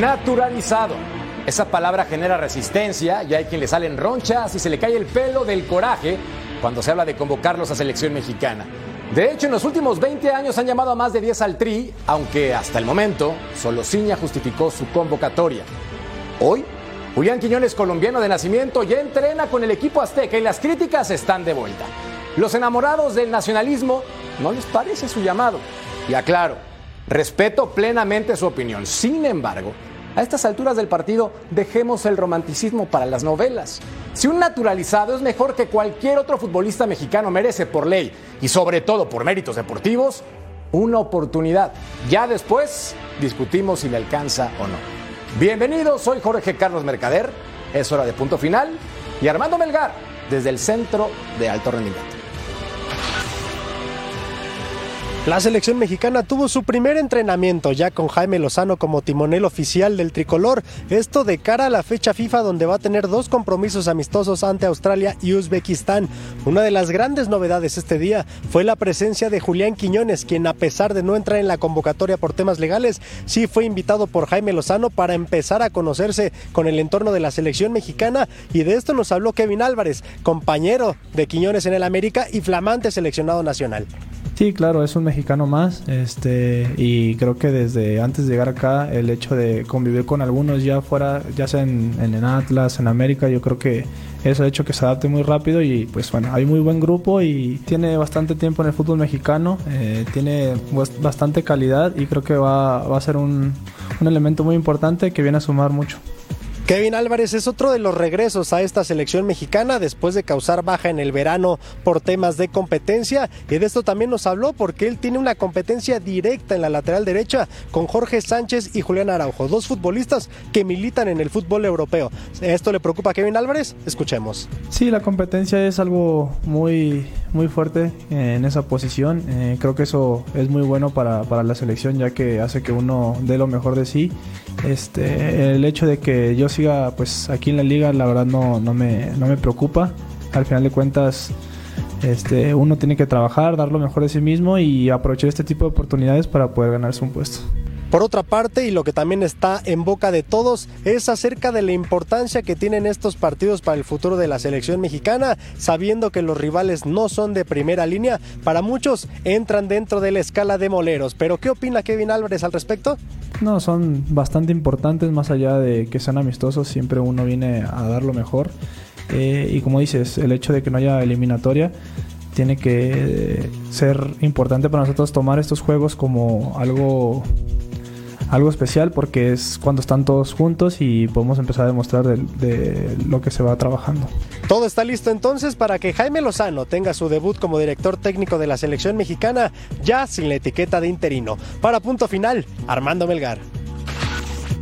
Naturalizado. Esa palabra genera resistencia y hay quien le salen ronchas y se le cae el pelo del coraje cuando se habla de convocarlos a selección mexicana. De hecho, en los últimos 20 años han llamado a más de 10 al Tri, aunque hasta el momento solo Ciña justificó su convocatoria. Hoy, Julián Quiñones, colombiano de nacimiento, ya entrena con el equipo azteca y las críticas están de vuelta. Los enamorados del nacionalismo no les parece su llamado. Y aclaro, respeto plenamente su opinión. Sin embargo, a estas alturas del partido, dejemos el romanticismo para las novelas. Si un naturalizado es mejor que cualquier otro futbolista mexicano, merece por ley y sobre todo por méritos deportivos una oportunidad. Ya después discutimos si le alcanza o no. Bienvenidos, soy Jorge Carlos Mercader. Es hora de punto final y Armando Melgar desde el centro de alto rendimiento. La selección mexicana tuvo su primer entrenamiento ya con Jaime Lozano como timonel oficial del tricolor. Esto de cara a la fecha FIFA donde va a tener dos compromisos amistosos ante Australia y Uzbekistán. Una de las grandes novedades este día fue la presencia de Julián Quiñones, quien a pesar de no entrar en la convocatoria por temas legales, sí fue invitado por Jaime Lozano para empezar a conocerse con el entorno de la selección mexicana y de esto nos habló Kevin Álvarez, compañero de Quiñones en el América y flamante seleccionado nacional. Sí, claro, es un mexicano más, este, y creo que desde antes de llegar acá, el hecho de convivir con algunos ya fuera, ya sea en, en Atlas, en América, yo creo que eso ha hecho que se adapte muy rápido y pues bueno, hay muy buen grupo y tiene bastante tiempo en el fútbol mexicano, eh, tiene bas- bastante calidad y creo que va, va a ser un, un elemento muy importante que viene a sumar mucho. Kevin Álvarez es otro de los regresos a esta selección mexicana después de causar baja en el verano por temas de competencia y de esto también nos habló porque él tiene una competencia directa en la lateral derecha con Jorge Sánchez y Julián Araujo, dos futbolistas que militan en el fútbol europeo. ¿Esto le preocupa a Kevin Álvarez? Escuchemos. Sí, la competencia es algo muy, muy fuerte en esa posición. Eh, creo que eso es muy bueno para, para la selección ya que hace que uno dé lo mejor de sí. Este, el hecho de que yo siga pues aquí en la liga la verdad no, no, me, no me preocupa. Al final de cuentas este, uno tiene que trabajar, dar lo mejor de sí mismo y aprovechar este tipo de oportunidades para poder ganarse un puesto. Por otra parte, y lo que también está en boca de todos, es acerca de la importancia que tienen estos partidos para el futuro de la selección mexicana, sabiendo que los rivales no son de primera línea, para muchos entran dentro de la escala de moleros. Pero ¿qué opina Kevin Álvarez al respecto? No, son bastante importantes, más allá de que sean amistosos, siempre uno viene a dar lo mejor. Eh, y como dices, el hecho de que no haya eliminatoria tiene que eh, ser importante para nosotros tomar estos juegos como algo, algo especial porque es cuando están todos juntos y podemos empezar a demostrar de, lo que se va trabajando. Todo está listo entonces para que Jaime Lozano tenga su debut como director técnico de la selección mexicana, ya sin la etiqueta de interino. Para punto final, Armando Melgar.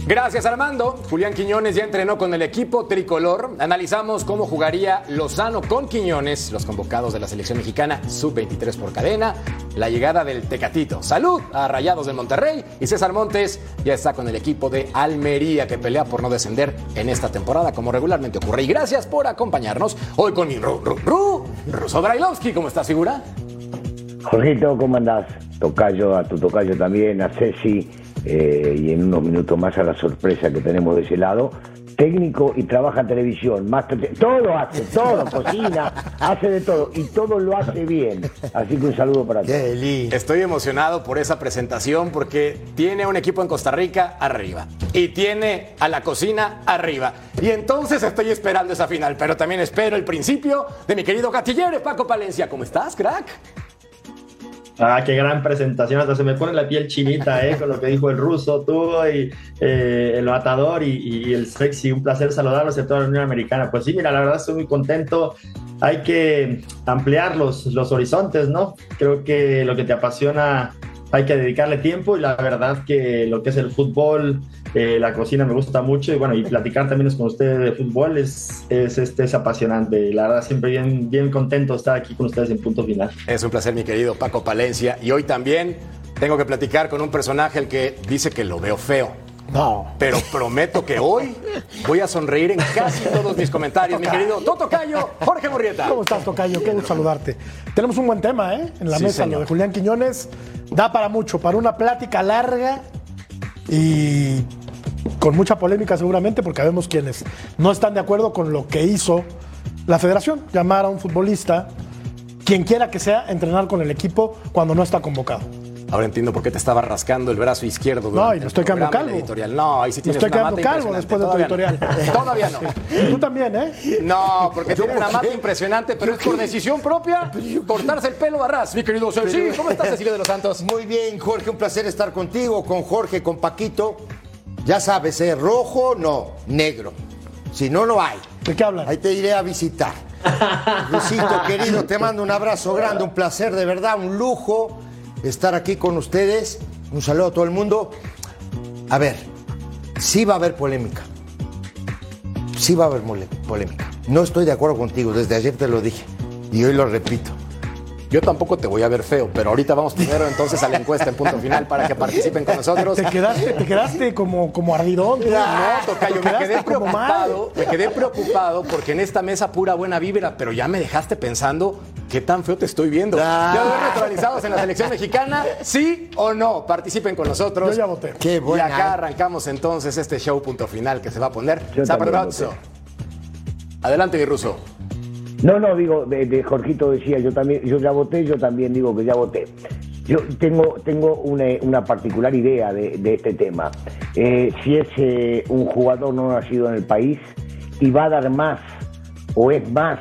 Gracias Armando. Julián Quiñones ya entrenó con el equipo tricolor. Analizamos cómo jugaría Lozano con Quiñones, los convocados de la selección mexicana sub-23 por cadena, la llegada del Tecatito. Salud a Rayados de Monterrey y César Montes ya está con el equipo de Almería que pelea por no descender en esta temporada como regularmente ocurre. Y gracias por acompañarnos hoy con mi Ru, Ru, Ru, Ruso Brailovsky. ¿Cómo estás, figura? Jorgito, ¿cómo andás? Tocayo, a tu tocayo también, a Ceci, eh, y en unos minutos más a la sorpresa que tenemos de ese lado. Técnico y trabaja en televisión, más todo hace, todo, cocina, hace de todo y todo lo hace bien. Así que un saludo para todos. Estoy emocionado por esa presentación porque tiene un equipo en Costa Rica arriba y tiene a la cocina arriba. Y entonces estoy esperando esa final, pero también espero el principio de mi querido gatillero Paco Palencia. ¿Cómo estás, crack? Ah, qué gran presentación, hasta se me pone la piel chinita, ¿eh? Con lo que dijo el ruso, tú y eh, el matador y, el sexy, un placer saludarlos en toda la Unión Americana. Pues sí, mira, la verdad estoy muy contento. hay que ampliar los, los horizontes, ¿no? Creo que lo que te apasiona hay que dedicarle tiempo y la verdad que lo que es el fútbol, eh, la cocina me gusta mucho y bueno, y platicar también con ustedes de fútbol es, es, este, es apasionante. La verdad, siempre bien, bien contento de estar aquí con ustedes en punto final. Es un placer, mi querido Paco Palencia. Y hoy también tengo que platicar con un personaje el que dice que lo veo feo. No. Pero prometo que hoy voy a sonreír en casi todos mis comentarios, mi querido Toto Cayo, Jorge Morrieta. ¿Cómo estás, Tocayo? Qué gusto saludarte. Tenemos un buen tema, ¿eh? En la Sí, mesa, señor. lo de Julián Quiñones. Da para mucho, para una plática larga y con mucha polémica seguramente, porque vemos quienes no están de acuerdo con lo que hizo la federación, llamar a un futbolista, quien quiera que sea, entrenar con el equipo cuando no está convocado. Ahora entiendo por qué te estaba rascando el brazo izquierdo. No, y me estoy quedando calvo. Editorial. No, ahí sí Me tienes estoy una quedando calvo después de tu editorial. Todavía no. Todavía no. Tú también, ¿eh? No, porque tiene una mata impresionante, pero es por decisión propia cortarse el pelo a ras, mi querido. Sí, ¿cómo estás, Cecilio de los Santos? Muy bien, Jorge, un placer estar contigo, con Jorge, con Paquito. Ya sabes, ¿eh? rojo, no, negro. Si no, no hay. ¿De qué hablan? Ahí te iré a visitar. Luisito, querido, te mando un abrazo grande, un placer, de verdad, un lujo estar aquí con ustedes. Un saludo a todo el mundo. A ver, sí va a haber polémica. Sí va a haber polémica. No estoy de acuerdo contigo, desde ayer te lo dije. Y hoy lo repito. Yo tampoco te voy a ver feo, pero ahorita vamos primero entonces a la encuesta en punto final para que participen con nosotros. Te quedaste, te quedaste como, como ardidón. tú. No, Tocayo, me quedé preocupado, me quedé preocupado porque en esta mesa pura buena vibra, pero ya me dejaste pensando qué tan feo te estoy viendo. Ah. ¿Ya ves naturalizados en la selección mexicana? ¿Sí o no? Participen con nosotros. Yo ya voté. Qué Y buena. acá arrancamos entonces este show punto final que se va a poner voté. Adelante, mi ruso. No, no, digo, de, de Jorgito decía, yo también, yo ya voté, yo también digo que ya voté. Yo tengo, tengo una, una particular idea de, de este tema. Eh, si es eh, un jugador no nacido en el país y va a dar más o es más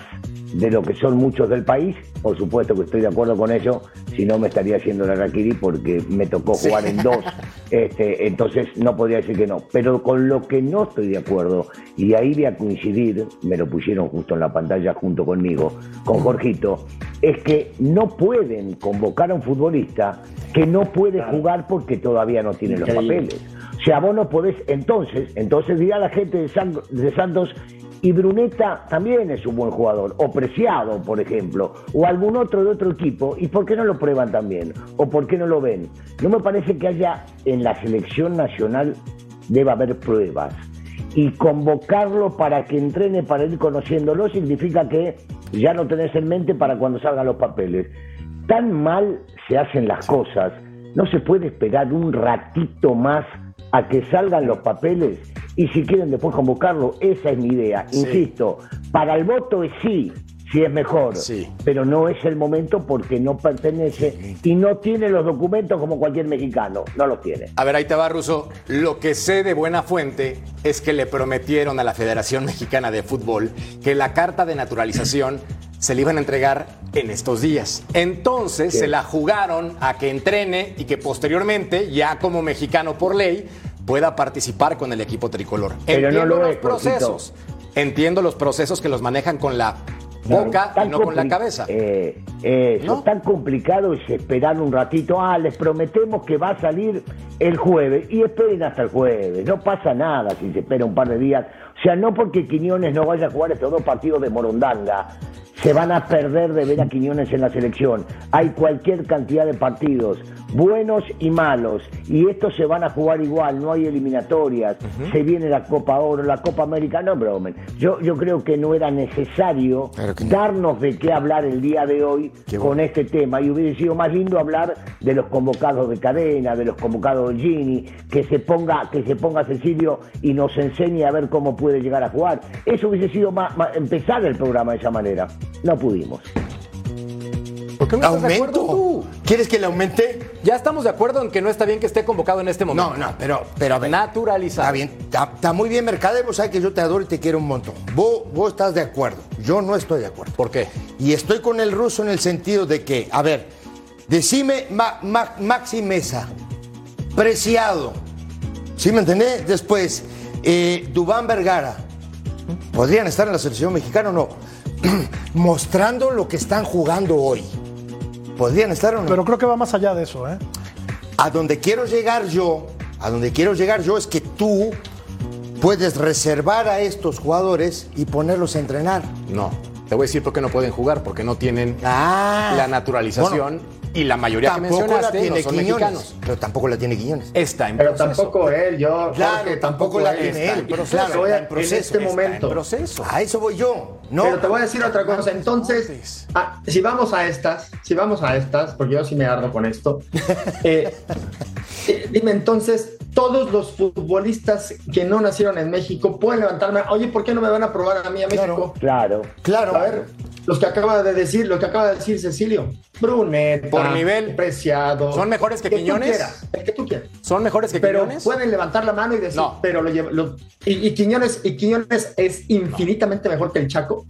de lo que son muchos del país, por supuesto que estoy de acuerdo con eso, si no me estaría haciendo la raquiri porque me tocó jugar en dos, este, entonces no podría decir que no. Pero con lo que no estoy de acuerdo, y ahí voy a coincidir, me lo pusieron justo en la pantalla junto conmigo, con Jorgito, es que no pueden convocar a un futbolista que no puede jugar porque todavía no tiene los papeles. O sea, vos no podés, entonces, entonces dirá la gente de, San- de Santos, y Bruneta también es un buen jugador, o Preciado, por ejemplo, o algún otro de otro equipo, ¿y por qué no lo prueban también? ¿O por qué no lo ven? No me parece que haya en la selección nacional, deba haber pruebas. Y convocarlo para que entrene, para ir conociéndolo, significa que ya lo tenés en mente para cuando salgan los papeles. Tan mal se hacen las cosas, no se puede esperar un ratito más a que salgan los papeles y si quieren después convocarlo, esa es mi idea. Insisto, para el voto es sí, si es mejor, Sí. pero no es el momento porque no pertenece y no tiene los documentos como cualquier mexicano, no los tiene. A ver, ahí te va, Ruso. Lo que sé de buena fuente es que le prometieron a la Federación Mexicana de Fútbol que la carta de naturalización se le iban a entregar en estos días. Entonces se la jugaron a que entrene y que posteriormente, ya como mexicano por ley, pueda participar con el equipo tricolor. Pero no Entiendo lo los es, procesos. Entiendo los procesos que los manejan con la boca y Tan no con la cabeza. Eh, ¿No? tan complicado es esperar un ratito. Ah, les prometemos que va a salir el jueves. Y esperen hasta el jueves. No pasa nada si se espera un par de días. O sea, no porque Quiñones no vaya a jugar estos dos partidos de Morondanga. Se van a perder de ver a Quiñones en la selección. Hay cualquier cantidad de partidos, buenos y malos. Y estos se van a jugar igual, no hay eliminatorias. Se viene la Copa Oro, la Copa América. No, bromen. Yo, yo creo que no era necesario Claro que no. darnos de qué hablar el día de hoy Qué con bueno. este tema y hubiese sido más lindo hablar de los convocados de cadena, de los convocados de Gini, que se ponga, que se ponga Cecilio y nos enseñe a ver cómo puede llegar a jugar. Eso hubiese sido más, más- empezar el programa de esa manera. No pudimos. ¿Por qué no estás de acuerdo ¿Aumento? tú? ¿Quieres que le aumente? Ya estamos de acuerdo en que no está bien que esté convocado en este momento. No, no, pero, pero a ver. Naturalizado. Está bien, está, está muy bien, Mercader. Vos sabes que yo te adoro y te quiero un montón. Vos, vos estás de acuerdo. Yo no estoy de acuerdo. ¿Por qué? Y estoy con el ruso en el sentido de que, a ver, decime Ma- Ma- Maxi Mesa, Preciado, ¿sí me entendés? Después, eh, Dubán Vergara, ¿podrían estar en la selección mexicana o no? mostrando lo que están jugando hoy. ¿Podrían estar o no? Pero creo que va más allá de eso, ¿eh? A donde quiero llegar yo, a donde quiero llegar yo es que tú puedes reservar a estos jugadores y ponerlos a entrenar. No. Te voy a decir por qué no pueden jugar, porque no tienen Ah. la naturalización y la mayoría que Tampoco la mencionaste tiene no son Quiñones. mexicanos. Pero tampoco la tiene Quiñones. Está en Pero proceso. tampoco él, yo. Claro, Jorge, tampoco la tiene está él, en pero proceso. claro, en proceso, En este está momento. en proceso. A eso voy yo. No. Pero te voy a decir otra cosa. Entonces, ah, si vamos a estas, si vamos a estas, porque yo sí me ardo con esto, eh, eh, dime entonces, todos los futbolistas que no nacieron en México pueden levantarme, oye, ¿por qué no me van a probar a mí a México? Claro. Claro. A ver, los que acaba de decir, lo que acaba de decir Cecilio, Brunet, Por nivel, Preciado. ¿son mejores que Quiñones? quieras, el que tú quieras. ¿Son mejores que Pero Quiñones? pueden levantar la mano y decir, No. pero lo lleva- lo- y, y Quiñones, y Quiñones es infinitamente mejor que el Chaco.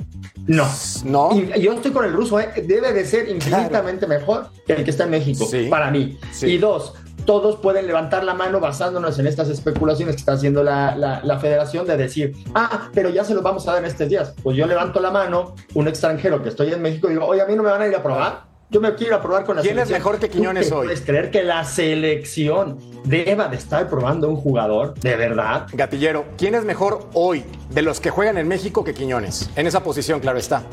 No. No. Y yo estoy con el ruso, ¿eh? debe de ser infinitamente mejor que el que está en México, Sí. para mí. Sí. Y dos, todos pueden levantar la mano basándonos en estas especulaciones que está haciendo la, la- la federación de decir, ah, pero ya se los vamos a dar en estos días. Pues yo levanto la mano, un extranjero que estoy en México, y digo, oye, a mí no me van a ir a probar. Yo me quiero ir a probar con la ¿Quién es selección. mejor que ¿Tú Quiñones hoy? ¿Puedes creer que la selección deba de estar probando un jugador? ¿De verdad? Gatillero, ¿quién es mejor hoy de los que juegan en México que Quiñones? En esa posición, claro está.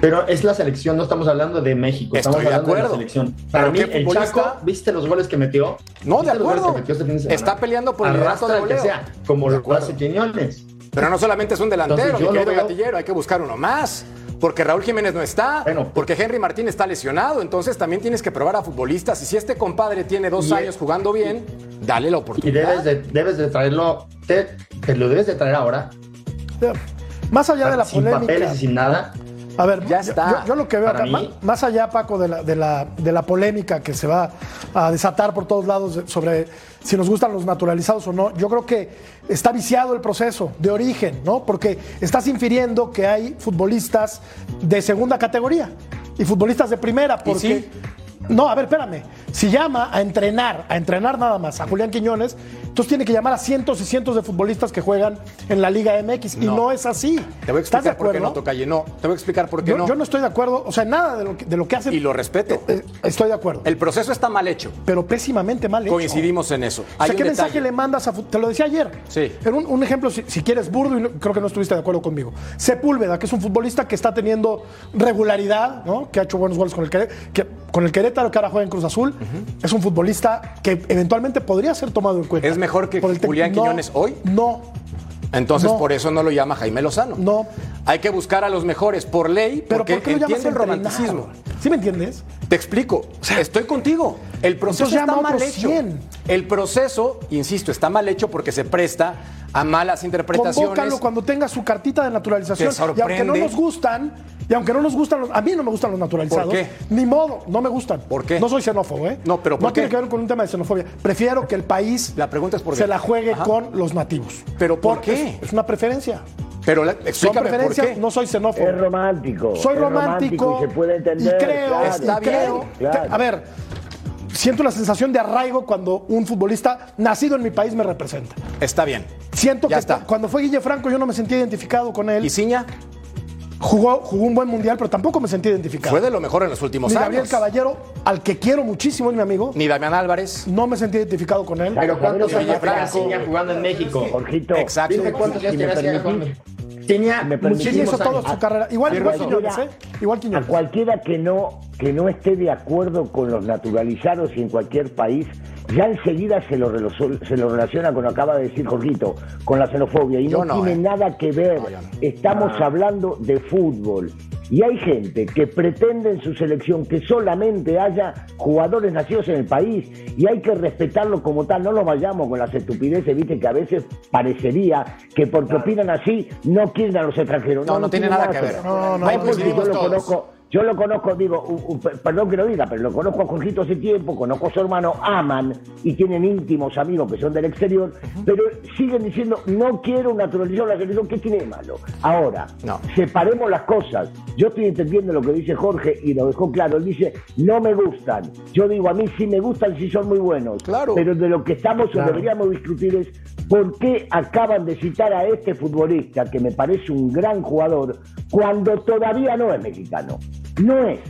Pero es la selección, no estamos hablando de México, Estoy estamos de hablando de, acuerdo. la selección. Para mí, ¿qué el? Chaco, ¿viste los goles que metió? No, de ¿Viste los goles acuerdo. que metió este fin de semana? Está peleando por el Arrastra de que goleo. sea, como lo hace Quiñones. Pero no solamente es un delantero, Entonces, yo veo- Gatillero, hay que buscar uno más. Porque Raúl Jiménez no está, Bueno, porque Henry Martín está lesionado, entonces también tienes que probar a futbolistas. Y si este compadre tiene dos Y- años jugando bien, dale la Y oportunidad. debes de, debes de traerlo, te, te lo debes de traer ahora, Más allá de la sin polémica. papeles y sin nada. A ver, Ya yo- está. Yo, yo lo que veo acá, mí- más allá, Paco, de la, de, la, de la polémica que se va a desatar por todos lados sobre si nos gustan los naturalizados o no, yo creo que está viciado el proceso de origen, ¿no? Porque estás infiriendo que hay futbolistas de segunda categoría y futbolistas de primera, porque. sí? No, a ver, espérame. Si llama a entrenar, a entrenar nada más a Julián Quiñones, entonces tiene que llamar a cientos y cientos de futbolistas que juegan en la Liga MX. Y No. es así. Te voy a ¿Estás de explicar por qué no, Tocalle. No, te voy a explicar por qué Yo, no. yo no estoy de acuerdo, o sea, nada de lo que, de lo que hace. Y lo respeto. Eh, estoy de acuerdo. El proceso está mal hecho. pero pésimamente mal hecho. Coincidimos en eso. O sea, ¿qué detalle. mensaje le mandas a Te lo decía ayer. Sí. Un, un ejemplo, si, si quieres, burdo, y no- creo que no estuviste de acuerdo conmigo. Sepúlveda, que es un futbolista que está teniendo regularidad, ¿no? Que ha hecho buenos goles con el, que, con el Querétaro, que ahora juega en Cruz Azul. Es un futbolista que eventualmente podría ser tomado en cuenta. ¿Es mejor que Julián No, Quiñones hoy? No, Entonces, No. por eso no lo llama Jaime Lozano. no. Hay que buscar a los mejores por ley, Pero porque ¿por qué lo entiendo el romanticismo. ¿Sí me entiendes? Te explico. Estoy contigo. El proceso está mal hecho. 100. El proceso, insisto, está mal hecho porque se presta a malas interpretaciones. Convócalo cuando tenga su cartita de naturalización. Te Y aunque no nos gustan, y aunque no nos gustan los, a mí no me gustan los naturalizados. ¿Por qué? Ni modo, no me gustan. ¿Por qué? No soy xenófobo, ¿eh? No, pero ¿por No tiene qué? que ver con un tema de xenofobia. Prefiero que el país La pregunta es por qué. se la juegue Ajá. con los nativos. ¿Pero por Porque qué? Es, es una preferencia. Pero la- Son explícame por qué. no soy xenófobo. Es romántico. Soy es romántico, y se puede entender. y creo, claro. Está y creo- bien, claro. te- a ver, siento la sensación de arraigo cuando un futbolista nacido en mi país me representa. Está bien. Siento Ya que está. cuando fue Guille Franco yo no me sentí identificado con él. ¿Y Ciña? Jugó, jugó un buen mundial, pero tampoco me sentí identificado. Fue de lo mejor en los últimos Ni años. Gabriel Caballero, al que quiero muchísimo, es mi amigo, Ni Damián Álvarez. no me sentí identificado con él. Pero ¿cuántos años tenía Franco. Ciña jugando en México? Jorgito, Exacto. Dime cuántos años tenía Ciña permitís, jugando. Tenía permitís, hizo muchísimos toda su carrera. Igual, igual Quiñones, ¿eh? Igual A cualquiera que no, que no esté de acuerdo con los naturalizados y en cualquier país, ya enseguida se lo, se lo relaciona con lo que acaba de decir Jorgito, con la xenofobia. Y no, no, tiene ¿eh? nada que ver. No, no. Estamos hablando de fútbol. Y hay gente que pretende en su selección que solamente haya jugadores nacidos en el país y hay que respetarlo como tal. No nos vayamos con las estupideces, viste, que a veces parecería que porque opinan así no quieren a los extranjeros. No, no tiene nada que ver. No, no, Hay no, yo lo todos. conozco. Yo lo conozco, digo, u- u- per- perdón que lo diga, pero lo conozco a Jorgito hace tiempo, conozco a su hermano, aman y tienen íntimos amigos que son del exterior, pero siguen diciendo, no quiero naturalizar la selección, ¿qué tiene de malo? Ahora, No. separemos las cosas. Yo estoy entendiendo lo que dice Jorge y lo dejó claro. Él dice, no me gustan. Yo digo, a mí sí me gustan si son muy buenos. Claro. Pero de lo que estamos o deberíamos discutir es ¿Por qué acaban de citar a este futbolista que me parece un gran jugador cuando todavía no es mexicano? No es.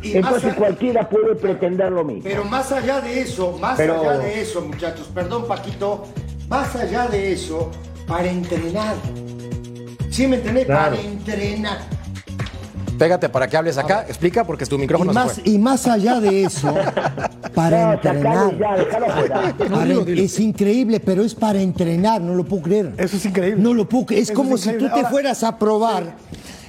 Y Entonces cualquiera puede pretender lo mismo. Pero más allá de eso, más Pero- allá de eso, muchachos, perdón Paquito, más allá de eso, para entrenar. ¿Sí me entendés? Claro. Para entrenar. Pégate para que hables acá, explica porque tu Y micrófono se más, fue. y más allá de eso, para No, entrenar. ya, es increíble, pero es para entrenar, no lo puedo creer. Eso es increíble. No lo puedo creer. Es Eso como es si tú te Ahora- fueras a probar.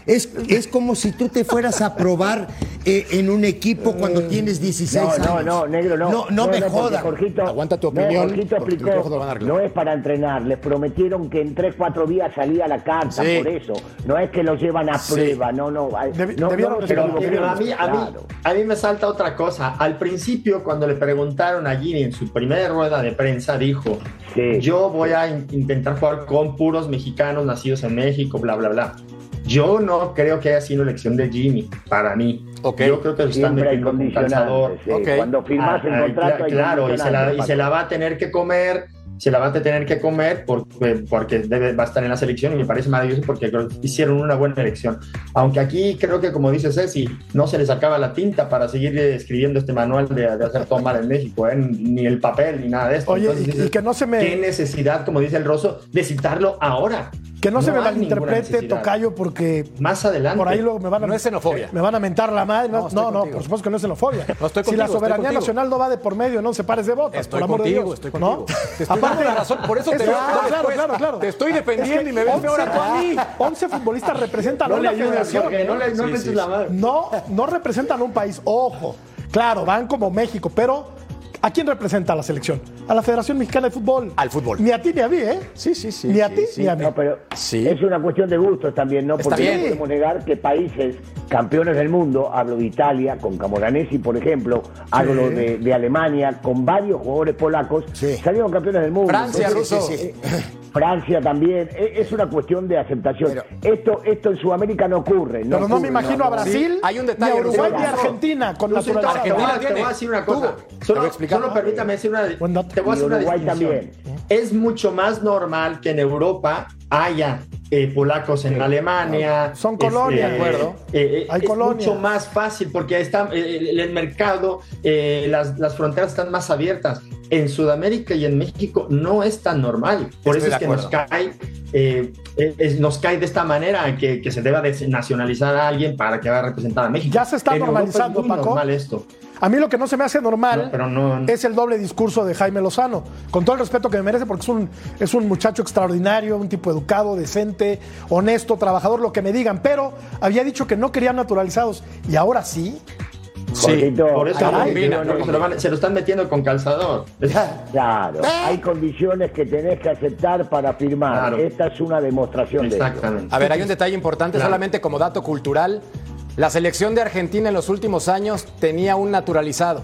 Es, es como si tú te fueras a probar eh, en un equipo cuando tienes 16 No, años. no, no, negro, no. No, no me porque jodas. Jorgito, Aguanta tu no, opinión, Jorgito explicó, no es para entrenar, les prometieron que en 3, 4 días salía la carta, Sí. por eso. No es que lo llevan a Sí. prueba, no, no. no, no Pero, pero a, mí, a, mí, claro. a mí me salta otra cosa. Al principio, cuando le preguntaron a Gini en su primera rueda de prensa, dijo, Sí. yo voy a in- intentar jugar con puros mexicanos nacidos en México, bla, bla, bla. Yo no creo que haya sido elección de Jimmy, para mí. Ok. Yo creo que se están metiendo con calzador. condicionantes. sí. Ok. Cuando firmas el Ah, ah, contrato hay claro, y se, la, y se la va a tener que comer, se la va a tener que comer porque, porque debe, va a estar en la selección y me parece maravilloso porque creo que hicieron una buena elección. Aunque aquí creo que, como dice Ceci, no se les acaba la tinta para seguir eh, escribiendo este manual de, de hacer todo mal en México, ¿eh? ni el papel ni nada de esto. Oye, Entonces y- dices, y que no se me- ¿Qué necesidad, como dice el Rosso, de citarlo ahora? Que no, se me malinterprete. Tocayo, porque Más adelante. por ahí luego me van a, No es xenofobia. me van a mentar la madre. No, No, no, no, contigo. por supuesto que no es xenofobia. No, estoy si la contigo, estoy soberanía contigo. nacional no va de por medio, no se pares de botas, Estoy por amor contigo, de Dios. estoy ¿no? contigo. Te estoy dando la razón, por eso te veo claro, claro, claro. Te estoy defendiendo Es que y me ves peor a tú a mí. 11 futbolistas representan No a le una federación. No le no Sí, sí, la mano. No, no representan a un país. Ojo, claro, van como México, pero ¿a quién representa la selección? A la Federación Mexicana de Fútbol. Al fútbol. Ni a ti ni a mí, ¿eh? Sí, sí, sí. Ni a sí, ti sí. ni a mí. No, pero Sí. es una cuestión de gustos también, ¿no? Porque no podemos negar que países campeones del mundo, hablo de Italia, con Camoranesi, por ejemplo, hablo de, de Alemania, con varios jugadores polacos, Sí. salieron campeones del mundo. Francia, Entonces, Russo. Francia también, e- es una cuestión de aceptación. esto, esto en Sudamérica no ocurre. Pero no me imagino a no. Brasil, Sí, hay un detalle, ni a Uruguay, ni a Argentina con naturaleza. te voy, a, Argentina te voy a decir una cosa. Solo, solo permítame decir una. Te voy a hacer una Uruguay distinción. también. Es mucho más normal que en Europa haya eh, polacos en Alemania. Son colonias. este, De acuerdo. eh, eh, Hay es colonias. mucho más fácil porque está eh, el, el mercado, eh, las, las fronteras están más abiertas. En Sudamérica y en México no es tan normal. Por Estoy eso es que nos cae, eh, es- nos cae de esta manera que, que se deba desnacionalizar a alguien para que haga representar a México. Ya se está En es normalizando, muy Paco. normal esto. A mí lo que no se me hace normal No, pero no- es el doble discurso de Jaime Lozano. Con todo el respeto que me merece, porque es un, es un muchacho extraordinario, un tipo educado, decente, honesto, trabajador, lo que me digan. Pero había dicho que no querían naturalizados y ahora sí. Jorgito, Por eso combina, se, lo van- se lo están metiendo con calzador. Claro, hay condiciones que tenés que aceptar para firmar. Claro. Esta es una demostración de Exactamente. A ver, hay un detalle importante, Claro. solamente como dato cultural. La selección de Argentina en los últimos años tenía un naturalizado.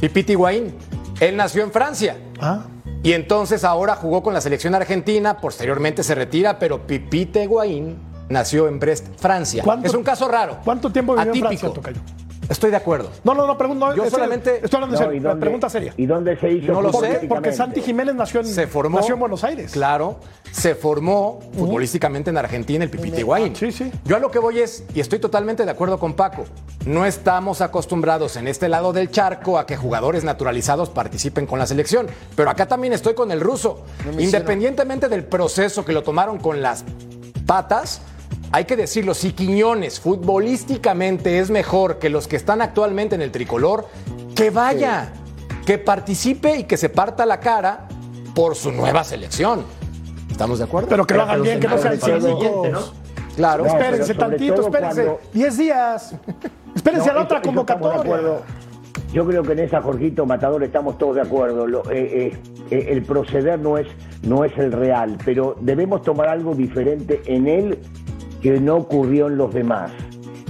Pipiti Higuaín. Él nació en Francia. Ah, Y entonces ahora jugó con la selección argentina, posteriormente se retira, pero Pipite Higuaín nació en Brest, Francia. ¿Cuánto- Es un caso raro. ¿Cuánto tiempo vivió en atípico. Francia, Tocayo? Estoy de acuerdo. No, no, no, pregunto. Yo es solamente- Estoy hablando No, serio. ¿y una dónde- pregunta seria. ¿Y dónde se hizo No lo sé? Porque Santi Jiménez nació en, Se formó. nació en Buenos Aires. Claro, se formó futbolísticamente en Argentina el Pipita Higuaín. Sí, sí. Yo a lo que voy es, y estoy totalmente de acuerdo con Paco, no estamos acostumbrados en este lado del charco a que jugadores naturalizados participen con la selección. Pero acá también estoy con el ruso. Independientemente del proceso que lo tomaron con las patas, hay que decirlo, si Quiñones futbolísticamente es mejor que los que están actualmente en el tricolor, que vaya, que participe y que se parta la cara por su nueva selección. ¿Estamos de acuerdo? Pero que lo hagan bien, que no sean sobre todo- cínicos. ¿no? Claro. No, espérense tantito, espérense. cuando- 10 días. Espérense No, a la otra convocatoria. Yo creo que en esa, Jorgito Matador, estamos todos de acuerdo. Lo- eh, eh, eh, el proceder no es, no es el real, pero debemos tomar algo diferente en él que no ocurrió en los demás.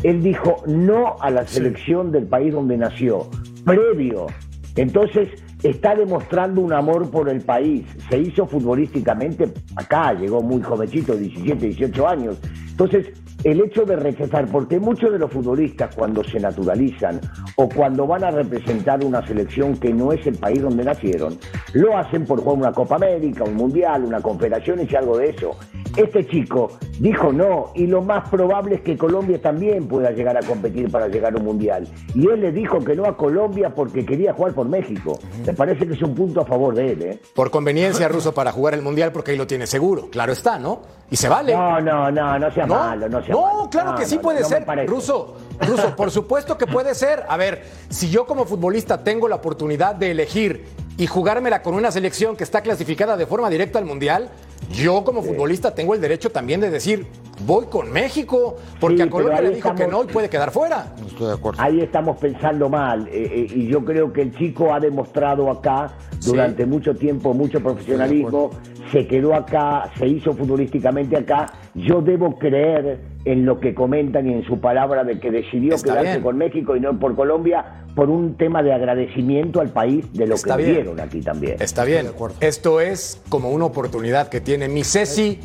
Él dijo no a la selección del país donde nació, previo. Entonces está demostrando un amor por el país. Se hizo futbolísticamente acá, llegó muy jovencito, 17, 18 años. Entonces el hecho de rechazar, porque muchos de los futbolistas cuando se naturalizan o cuando van a representar una selección que no es el país donde nacieron, lo hacen por jugar una Copa América, un Mundial, una Confederación y algo de eso. Este chico dijo no y lo más probable es que Colombia también pueda llegar a competir para llegar a un Mundial. Y él le dijo que no a Colombia porque quería jugar por México. Me parece que es un punto a favor de él. ¿eh? Por conveniencia ruso para jugar el mundial porque ahí lo tiene seguro. Claro está, ¿no? Y se vale. No, no, no, no sea malo, no sea No, malo. claro No, que sí no, puede ser. Ruso, Ruso, por supuesto que puede ser. A ver, si yo como futbolista tengo la oportunidad de elegir y jugármela con una selección que está clasificada de forma directa al mundial, yo como futbolista tengo el derecho también de decir, voy con México, porque Sí, a Colombia le dijo que no y puede quedar fuera. Estoy de acuerdo. Ahí estamos pensando mal eh, eh, y yo creo que el chico ha demostrado acá durante mucho tiempo mucho profesionalismo, se quedó acá, se hizo futbolísticamente acá. Yo debo creer en lo que comentan y en su palabra de que decidió Está quedarse bien. con México y no por Colombia por un tema de agradecimiento al país de lo Está que bien. dieron aquí también. Está bien. Esto es como una oportunidad que tiene mi Ceci.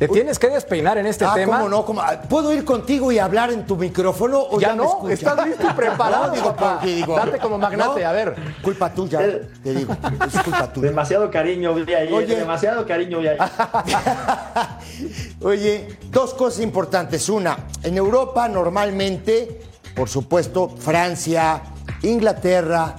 ¿Te tienes que despeinar en este ah, tema? ¿cómo no? ¿Cómo? Ah, ¿Puedo ir contigo y hablar en tu micrófono o Ya no, estás listo y preparado, No, digo, papá. porque digo, Date como magnate, a ver. Culpa tuya, te digo, es culpa tuya. Demasiado cariño vi ahí, Oye. demasiado cariño vi ahí. Oye, dos cosas importantes. Una, en Europa normalmente, por supuesto, Francia, Inglaterra,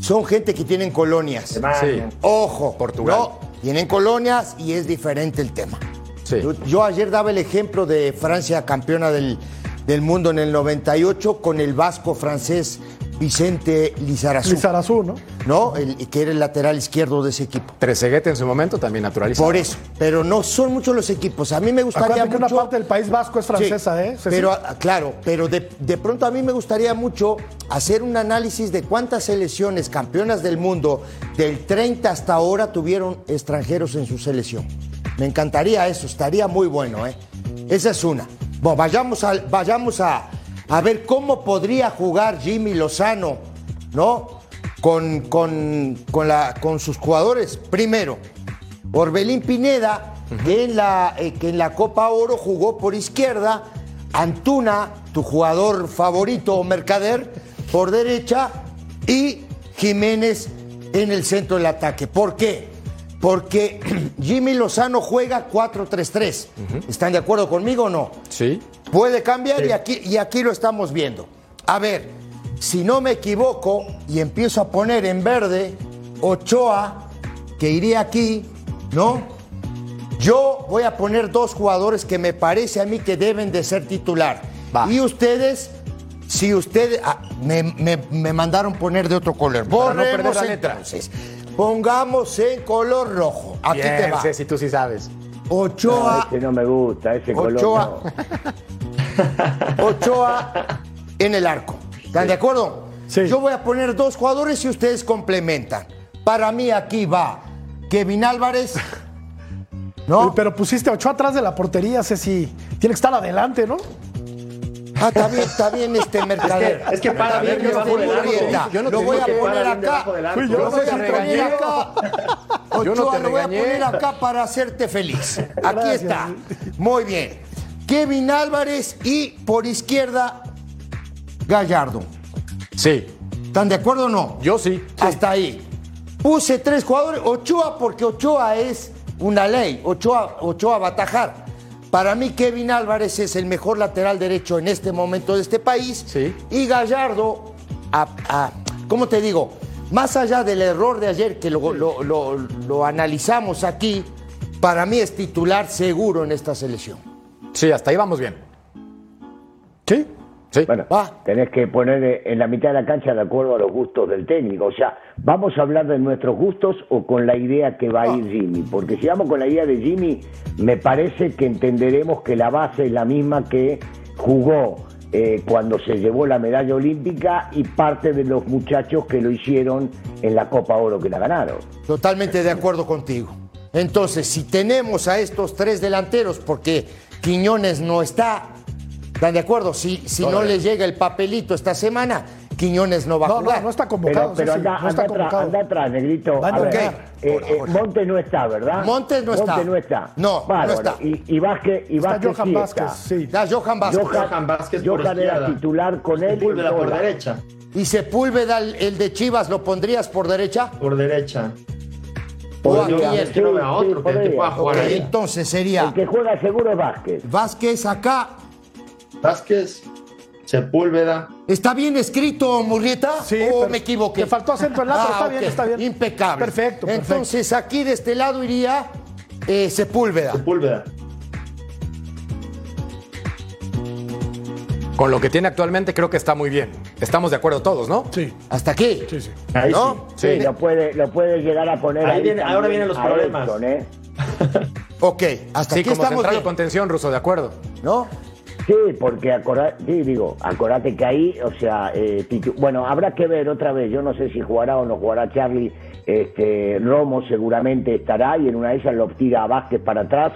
son gente que tienen colonias. Alemania. Ojo, Portugal. No, tienen colonias y es diferente el tema. Sí. Yo, yo ayer daba el ejemplo de Francia campeona del, del mundo en el 98 con el vasco francés Vicente Lizarazu. Lizarazu, ¿no? ¿no? El, que era el lateral izquierdo de ese equipo. Trezeguet en su momento también naturalizado. Por eso, pero no son muchos los equipos. A mí me gustaría Acuérdate que una mucho. parte del País Vasco es francesa, Sí, ¿eh? Ceci? Pero, ah, claro, pero de, de pronto a mí me gustaría mucho hacer un análisis de cuántas selecciones campeonas del mundo del 30 hasta ahora tuvieron extranjeros en su selección. Me encantaría eso, estaría muy bueno, ¿eh? Esa es una. Vayamos, a, ver cómo podría jugar Jimmy Lozano, ¿no? Con, sus jugadores. Primero, Orbelín Pineda, que, en la, eh, que en la Copa Oro jugó por izquierda, Antuna, tu jugador favorito, Mercader, por derecha, y Jiménez en el centro del ataque. ¿Por qué? Porque Jimmy Lozano juega 4-3-3. ¿Están de acuerdo conmigo o no? Sí. Puede cambiar y, aquí, y aquí lo estamos viendo. A ver, si no me equivoco y empiezo a poner en verde Ochoa, que iría aquí, ¿no? Yo voy a poner dos jugadores que me parece a mí que deben de ser titular. Va. Y ustedes, si ustedes ah, me, me- me mandaron poner de otro color. Para no perder Borremos la letra. entonces. Pongamos en color rojo. Aquí te va. Ceci, tú sí sabes. No, Ochoa. ese no me gusta, ese color Ochoa. no. Ochoa en el arco. ¿Están de acuerdo? Sí. Yo voy a poner dos jugadores y ustedes complementan. Para mí aquí va Kevin Álvarez. ¿No? Pero pusiste a Ochoa atrás de la portería, Ceci. Tiene que estar adelante, ¿no? Ah, está bien, está bien este mercader. Es que para bien Yo no lo te voy a que poner acá. yo, Lo voy a poner acá. Yo no Ochoa, te lo voy a poner acá para hacerte feliz. Aquí Gracias. está. Muy bien. Kevin Álvarez y por izquierda Gallardo. Sí. ¿Están de acuerdo o no? Yo sí. Hasta ahí. Puse tres jugadores. Ochoa, porque Ochoa es una ley. Ochoa, Ochoa va a atajar. Para mí, Kevin Álvarez es el mejor lateral derecho en este momento de este país. Sí. Y Gallardo, a- a- ¿cómo te digo? Más allá del error de ayer que lo, lo- lo- lo analizamos aquí, para mí es titular seguro en esta selección. Sí, hasta ahí vamos bien. Sí. Sí. Bueno, Va. tenés que poner en la mitad de la cancha de acuerdo a los gustos del técnico. O sea, ¿vamos a hablar de nuestros gustos o con la idea que va a ir Jimmy? Porque si vamos con la idea de Jimmy, me parece que entenderemos que la base es la misma que jugó eh, cuando se llevó la medalla olímpica y parte de los muchachos que lo hicieron en la Copa Oro que la ganaron. Totalmente de acuerdo contigo. Entonces, si tenemos a estos tres delanteros, porque Quiñones no está, ¿están de acuerdo? Si, si no les llega el papelito esta semana, Quiñones no va a jugar. no, no está convocado. pero anda, no está anda atrás, convocado. anda atrás, negrito. A ver, eh, eh, Montes no está, ¿verdad? Montes no está. Montes no está. No, está. Y, y Vázquez, y Está Vázquez Johan sí Vázquez, está. sí. Está Johan Vázquez. Johan, Johan Vázquez por Johan era titular con él. Sepúlveda por derecha. Y Sepúlveda, el, el de Chivas, ¿lo pondrías por derecha? Por derecha. Podría, Yo es que no veo a sí, otro que, que podría. pueda jugar Ok, ahí. entonces sería El que juega seguro es Vázquez. Vázquez acá. Vázquez, Sepúlveda. ¿Está bien escrito, Murrieta? Sí, ¿O me equivoqué? te faltó acento en la, pero está bien, está bien. Impecable. Perfecto, perfecto. Entonces aquí de este lado iría eh, Sepúlveda. Sepúlveda. Con lo que tiene actualmente creo que está muy bien. Estamos de acuerdo todos, ¿no? Sí, Hasta aquí. sí, sí. Ahí ¿No? Sí, lo puede, lo puede llegar a poner Ahí ahí. viene- ahora vienen los problemas. Edson, ¿eh? Ok, hasta Sí, aquí como estamos central bien. de contención, Ruso, de acuerdo. ¿No? Sí, porque acordate, sí, digo, acordate que ahí, o sea, eh, titu- bueno, habrá que ver otra vez, yo no sé si jugará o no jugará Charlie, este, Romo seguramente estará y en una de esas lo tira a Vázquez para atrás.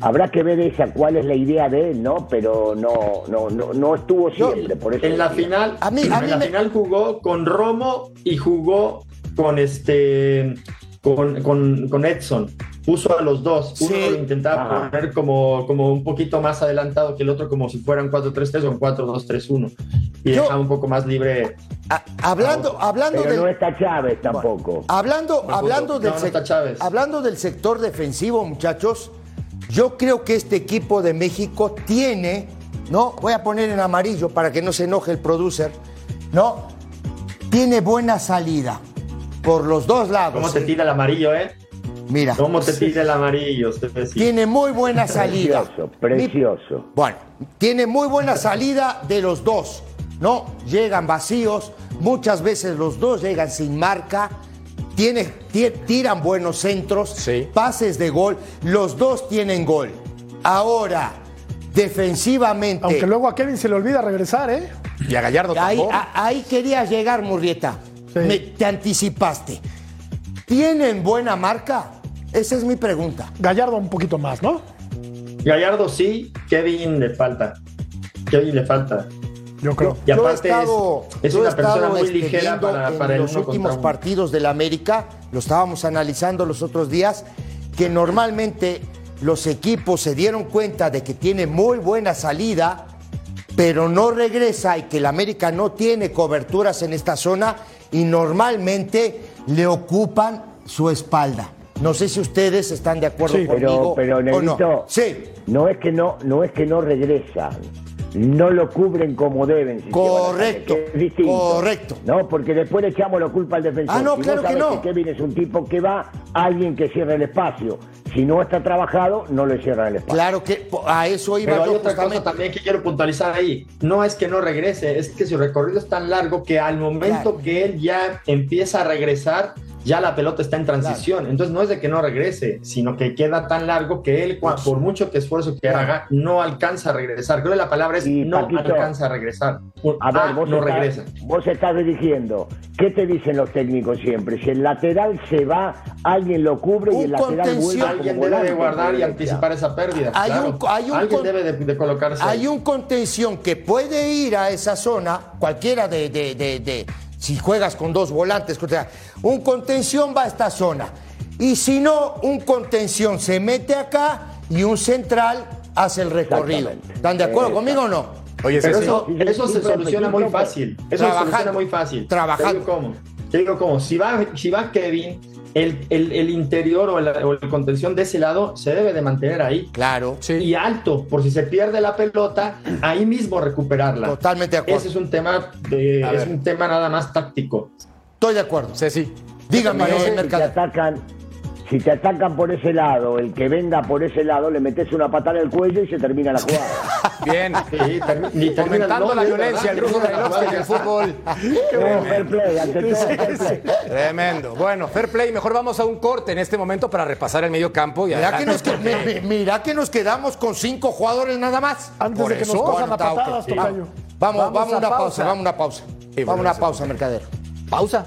Habrá que ver esa cuál es la idea de él, ¿no? Pero no, no, no, no estuvo siempre, por eso En la decía. final, A mí- a en mí la me- final jugó con Romo y jugó con este con, con, con Edson. Puso a los dos. Uno Sí. lo intentaba Ajá. poner como, como un poquito más adelantado que el otro, como si fueran 4-3-3 o un 4-2-3-1. Y Yo- dejaba un poco más libre. A- hablando, hablando Pero del, no está Chávez tampoco. Hablando, hablando, no, del no sec- está Chávez. hablando del sector defensivo, muchachos, yo creo que este equipo de México tiene, ¿no? Voy a poner en amarillo para que no se enoje el producer, ¿no? Tiene buena salida por los dos lados. ¿Cómo te tira el amarillo, eh? Mira, ¿Cómo te tira el amarillo? Tiene muy buena salida. Precioso, precioso. Bueno, tiene muy buena salida de los dos, ¿no? Llegan vacíos, muchas veces los dos llegan sin marca, tiene, ti- tiran buenos centros, Sí. pases de gol, los dos tienen gol. Ahora, defensivamente, Aunque luego a Kevin se le olvida regresar, ¿eh? Y a Gallardo ahí, tampoco. a- ahí quería llegar, Murrieta, Sí. Me- te anticipaste. ¿Tienen buena marca? Esa es mi pregunta. Gallardo un poquito más, ¿no? Gallardo sí, Kevin le falta. Kevin le falta. Yo creo. Y Yo he aparte es- es, yo he una persona muy ligera para, en para el los últimos partidos del América, lo estábamos analizando los otros días, que normalmente los equipos se dieron cuenta de que tiene muy buena salida, pero no regresa y que el América no tiene coberturas en esta zona y normalmente le ocupan su espalda. No sé si ustedes están de acuerdo Sí, conmigo Pero, pero o no. Sí, no es que no, no es que no regresan, no lo cubren como deben. si Correcto, que es distinto. correcto. No, porque después le echamos la culpa al defensor. Ah, no, Si claro que no. Kevin es un tipo que va, alguien que cierra el espacio. Si no está trabajado, no le cierran el espacio. claro que a eso iba Pero hay yo otra cosa también que quiero puntualizar ahí. No es que no regrese, es que su recorrido es tan largo que al momento Claro. que él ya empieza a regresar, ya la pelota está en transición. Entonces no es de que no regrese, sino que queda tan largo que él, cua- por mucho que esfuerzo que haga, no alcanza a regresar. Creo que la palabra es Y, no Paquito, alcanza a regresar. A ver, ah, vos, no estás, regresa. vos estás dirigiendo. ¿Qué te dicen los técnicos siempre? Si el lateral se va, alguien lo cubre y el lateral vuelve Alguien debe volante de guardar y anticipar esa pérdida. Hay claro. un- hay un Alguien con- debe de, de colocarse. Hay un contención que puede ir a esa zona, cualquiera de, de- de- de- si juegas con dos volantes, o sea, un contención va a esta zona. Y si no, un contención se mete acá y un central hace el recorrido. ¿Están de acuerdo Exacto. conmigo o no? Oye, Pero eso, Sí, sí, eso sí, se sí, soluciona muy fácil. Eso se Trabajando. soluciona muy fácil. Trabajando. Te digo cómo. Te digo cómo. Si va, si va Kevin, el, el- el interior o el, o el contención de ese lado se debe de mantener ahí. Claro. Y alto, por si se pierde la pelota, ahí mismo recuperarla. Totalmente de acuerdo. Ese es un tema de, A es ver. un tema nada más táctico. Estoy de acuerdo. Ceci. Dígame, Mercader. atacan, si te atacan por ese lado, el que venga por ese lado, le metes una patada en el cuello y se termina la jugada. Bien. Sí, termi- Fomentando la es violencia, el termina la Brailovsky en el fútbol. No, fair play, ante todo, fair play. Tremendo. Bueno, fair play. Mejor vamos a un corte en este momento para repasar el medio campo. Y Mira que, nos, que- porque- mi- mi- mira que nos quedamos con cinco jugadores nada más. Antes Por de que nos eso, cojan a patadas, Sí. tocayo. Vamos, vamos, Vamos a una pausa. pausa. vamos a una pausa. Y vamos a una pausa, Mercader. Pausa.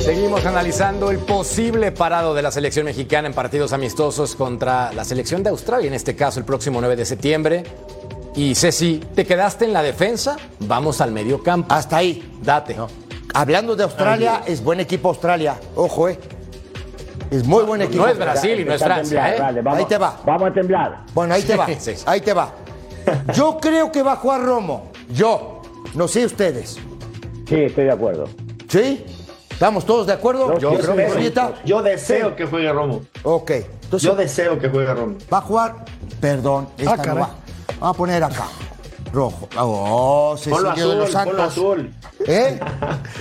Seguimos analizando el posible parado de la selección mexicana en partidos amistosos contra la selección de Australia, en este caso el próximo 9 de septiembre. Y Ceci, ¿te quedaste en la defensa? Vamos al medio campo. Hasta ahí. Date. Hablando de Australia, es buen equipo Australia. Ojo, eh. Es muy buen equipo. No es Brasil y no es Francia, ¿eh? dale, vamos, Ahí te va. Vamos a temblar. Bueno, ahí te va. Sí, sí. Ahí te va. Yo creo que va a jugar Romo. Yo. No sé ustedes. Sí, estoy de acuerdo. ¿Sí? ¿Estamos todos de acuerdo? Yo, creo que sí. Julieta? Yo deseo que juegue Romo. Ok. Entonces, Yo deseo que juegue Romo. va a jugar. Perdón, esta Ah, no va. Vamos a poner acá. Rojo. Oh, Ponlo Cecilio de los azul, ponlo Santos. azul. ¿Eh?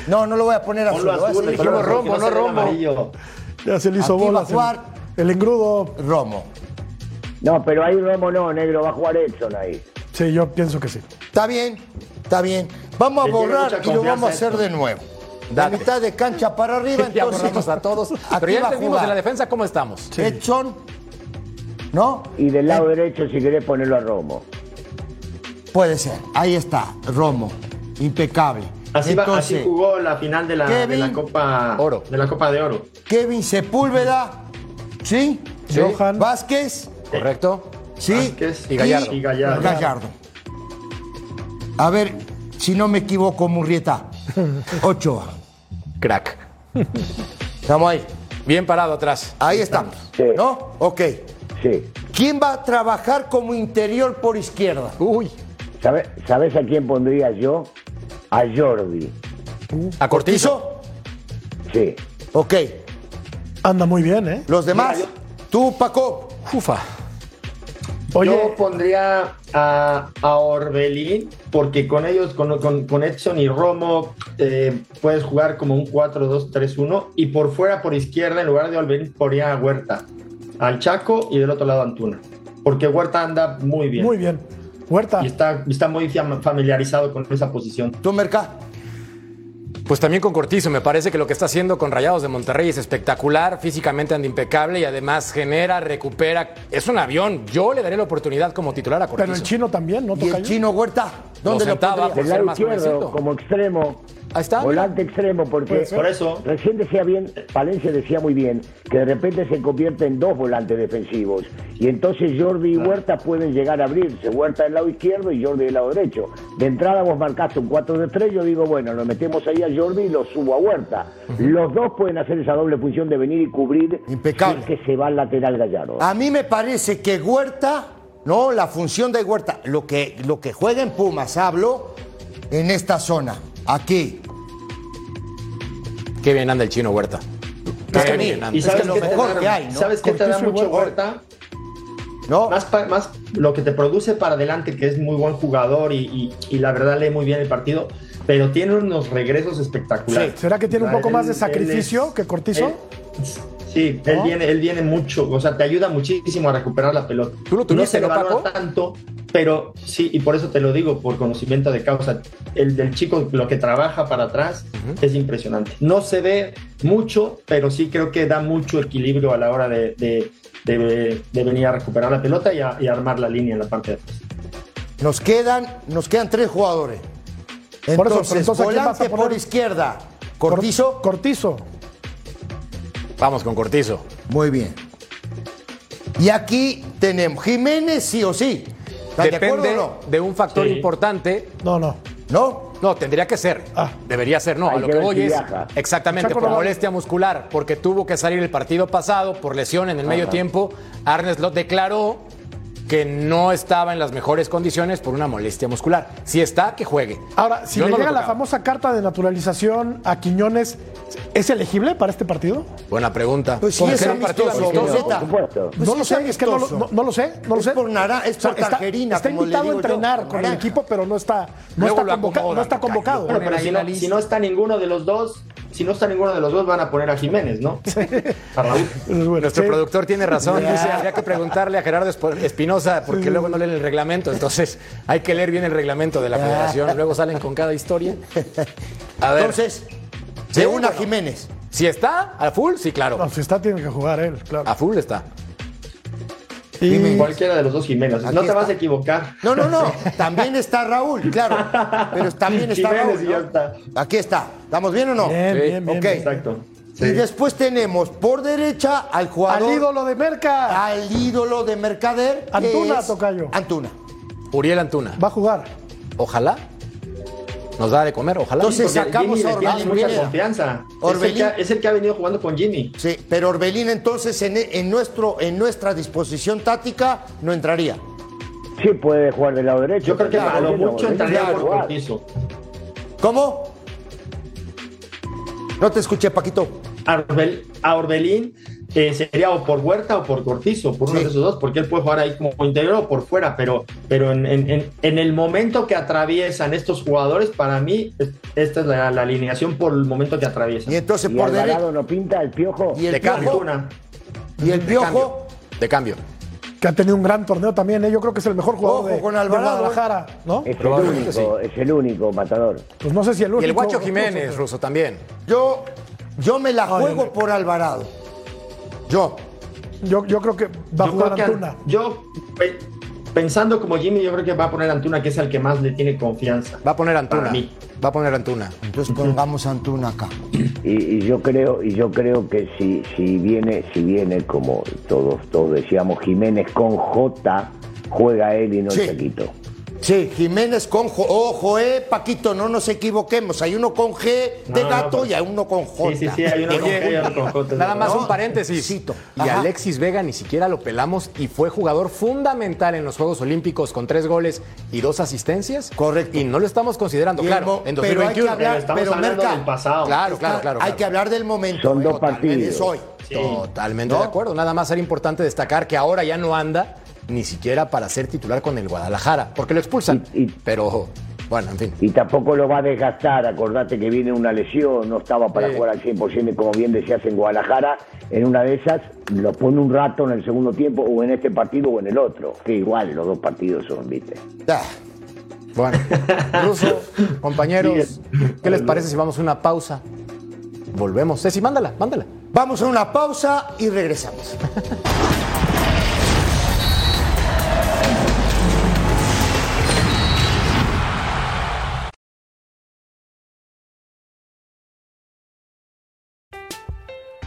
No, no lo voy a poner azul. Ponlo azul. rojo. azul, que Romo, no se Romo. Ya se le hizo Aquí va a jugar- El, engrudo. Romo. No, pero ahí Romo no, negro, va a jugar Edson ahí. Sí, yo pienso que sí. Está bien, está bien. Vamos a borrar y lo vamos a hacer esto. de nuevo. De Date. mitad de cancha para arriba, entonces. a todos. Pero ya entendimos en la defensa cómo estamos. Edson, ¿no? Y del lado derecho, si querés ponerlo a Romo. Puede ser. Ahí está, Romo. Impecable. Así, va- así Entonces, jugó la final de la, de la Copa Oro. de la Copa de Oro. Kevin Sepúlveda, ¿sí? Sí. Johan. Vázquez, ¿Correcto? ¿sí? Vázquez y Gallardo. Y Gallardo. Gallardo. A ver, si no me equivoco, Murrieta. Ochoa. Crack. Estamos ahí. Bien parado atrás. Ahí estamos. Sí. ¿No? Ok. Sí. ¿Quién va a trabajar como interior por izquierda? Uy. ¿Sabe- ¿Sabes a quién pondría yo? A Jordi. A Cortizo. ¿Cortizo? Sí. Ok. Anda muy bien, ¿eh? Los demás. Tú, Paco. Ufa. Oye, Yo pondría a, a Orbelín, porque con ellos, con, con- con Edson y Romo, eh, puedes jugar como un 4-2-3-1. Y por fuera, por izquierda, en lugar de Orbelín, ponía a Huerta. Al Chaco y del otro lado a Antuna. Porque Huerta anda muy bien. muy bien. Huerta. Y está, está muy fam- familiarizado con esa posición. Tú, Merca. Pues también con Cortizo, me parece que lo que está haciendo con Rayados de Monterrey es espectacular, físicamente anda impecable y además genera, recupera. Es un avión. Yo le daré la oportunidad como titular a Cortizo. Pero el chino también, ¿no? ¿Y el chino Huerta? ¿Dónde Lo lo, sentaba? Por ser más izquierdo, como extremo. Ahí está. Volante extremo, porque Por eso, recién decía bien, Palencia decía muy bien, que de repente se convierte en dos volantes defensivos. Y entonces Jordi y Huerta pueden llegar a abrirse. Huerta del lado izquierdo y Jordi del lado derecho. De entrada vos marcaste un 4 de 3, yo digo, bueno, lo metemos ahí a Jordi y lo subo a Huerta. Los dos pueden hacer esa doble función de venir y cubrir Impecable. si es que se va al lateral Gallardo. A mí me parece que Huerta, no, la función de Huerta, lo que, lo que juega en Pumas, hablo, en esta zona, aquí. Qué bien anda el chino Huerta. Qué mí. bien anda. ¿y sabes que lo qué te mejor da, que hay, ¿no? ¿sabes qué te da Cortizo y mucho Huerta. Huerta? ¿No? Más, pa- más lo que te produce para adelante, que es muy buen jugador y, y- y la verdad lee muy bien el partido, pero tiene unos regresos espectaculares. ¿Será que tiene un poco más de sacrificio que Cortizo? él- sí, él, ¿No? viene, él viene mucho, o sea, te ayuda muchísimo a recuperar la pelota. ¿Tú lo no se valora Paco? tanto, pero sí, y por eso te lo digo, por conocimiento de causa. El del chico, lo que trabaja para atrás, es impresionante. No se ve mucho, pero sí creo que da mucho equilibrio a la hora de, de- de- de venir a recuperar la pelota y, a- y armar la línea en la parte de atrás. Nos quedan, nos quedan tres jugadores. Por eso, Entonces, entonces, ¿a quién vas a volante por izquierda. Cortizo. Cortizo. Vamos con Cortizo. Muy bien. Y aquí tenemos Jiménez sí o sí. ¿Están de acuerdo Depende o no? de un factor Sí. importante. No, no. ¿No? No, tendría que ser. Ah. Debería ser, no. Hay a lo que voy es viaja. exactamente por molestia muscular, porque tuvo que salir el partido pasado por lesión en el medio tiempo. Arnes lo declaró que no estaba en las mejores condiciones por una molestia muscular. Si está, que juegue. Ahora, si Yo le no llega la famosa carta de naturalización a Quiñones, ¿es elegible para este partido? Buena pregunta. Pues sí, ¿Por es un partido amistoso. Pues no sí lo sé, es que no, lo- amistoso. no- no lo sé, no lo Es sé. por nara- es por está, tangerina, está invitado a yo, entrenar con el equipo, pero no está, no Luego está, lo convoca- acomodan, no está tocayo. convocado. Bueno, pero si no, si no está ninguno de los dos, si no está ninguno de los dos, van a poner a Jiménez, ¿no? A Raúl. Nuestro Sí. productor tiene razón, dice, habría que preguntarle a Gerardo Espinosa porque luego no leen el reglamento, entonces hay que leer bien el reglamento de la federación, luego salen con cada historia. A ver, Entonces, Sí, de una. Jiménez. si está a full, sí, claro. No, si está, tiene que jugar él, claro. A full está. Cualquiera de los dos Jiménez. Aquí no te está. vas a equivocar. No, no, no. También está Raúl, claro. Pero también está Jiménez Raúl. y ya ¿no? está. Aquí está. ¿Estamos bien o no? Bien, Sí. bien, bien. Exacto. Y después tenemos por derecha al jugador. Al ídolo de Merca. al ídolo de Mercader. Antuna, tocayo. Antuna. Uriel Antuna. Va a jugar. Ojalá. Nos da de comer, ojalá. Entonces, sacamos a Orbelín mucha confianza. Es el, que, ha- es el que ha venido jugando con Jimmy. Sí, pero Orbelín entonces en, en nuestro, en nuestra disposición táctica no entraría. Sí, puede jugar del lado derecho. Yo creo que a lo mucho entraría por jugar. Cortizo. ¿Cómo? No te escuché, Paquito. A, Orbel- a Orbelín eh, sería o por Huerta o por Cortizo, por uno Sí. de esos dos, porque él puede jugar ahí como interior o por fuera, pero, pero en, en- en- en el momento que atraviesan estos jugadores, para mí, es- esta es la, la alineación por el momento que atraviesan. Y entonces ¿Y por Alvarado derecha. no pinta el piojo? Y el De cambio. Y el De piojo. cambio. De cambio. Que ha tenido un gran torneo también. ¿eh? Yo creo que es el mejor jugador Ojo de, con de Alvarado, Guadalajara. ¿no? Es el único, es el único matador. Pues no sé si el único. Y el Guacho Jiménez. Ruso, también. Yo, yo me la juego ay. por Alvarado. Yo. Yo, yo creo que va a jugar que Antuna. yo, pe- pensando como Jimmy, yo creo que va a poner Antuna, que es el que más le tiene confianza. Va a poner Antuna. Para mí. Va a poner Antuna. Entonces pongamos a Antuna acá. Y, y yo creo y yo creo que si si viene si viene como todos todos decíamos Jiménez con J juega él y no Sí. el Chaquito. Sí, Jiménez con J. Ojo, eh, Paquito, no nos equivoquemos. Hay uno con G de No, no, gato pues- y hay uno con J. Sí, sí, sí, hay uno con G y otro con J. Nada más No, un paréntesis. Cito. Y Ajá. Alexis Vega ni siquiera lo pelamos y fue jugador fundamental en los Juegos Olímpicos con tres goles y dos asistencias. Correcto. Y no lo estamos considerando, Y claro, en pero hay que 2021. hablar- Pero estamos pero hablando Merca- del pasado. Claro, claro, claro. Hay claro. que hablar del momento. Son eh, dos totalmente, partidos. Es hoy. Totalmente ¿No? de acuerdo. Nada más era importante destacar que ahora ya no anda ni siquiera para ser titular con el Guadalajara, porque lo expulsan. Y- y- Pero bueno, en fin. Y tampoco lo va a desgastar, acordate que viene una lesión, no estaba para Sí. jugar al 100% y como bien decías en Guadalajara, en una de esas lo pone un rato en el segundo tiempo o en este partido o en el otro, que igual los dos partidos son, viste. Ah, Bueno, Ruso, compañeros, ¿qué les parece si vamos a una pausa? Volvemos. Ceci, mándala, mándala. Vamos a una pausa y regresamos.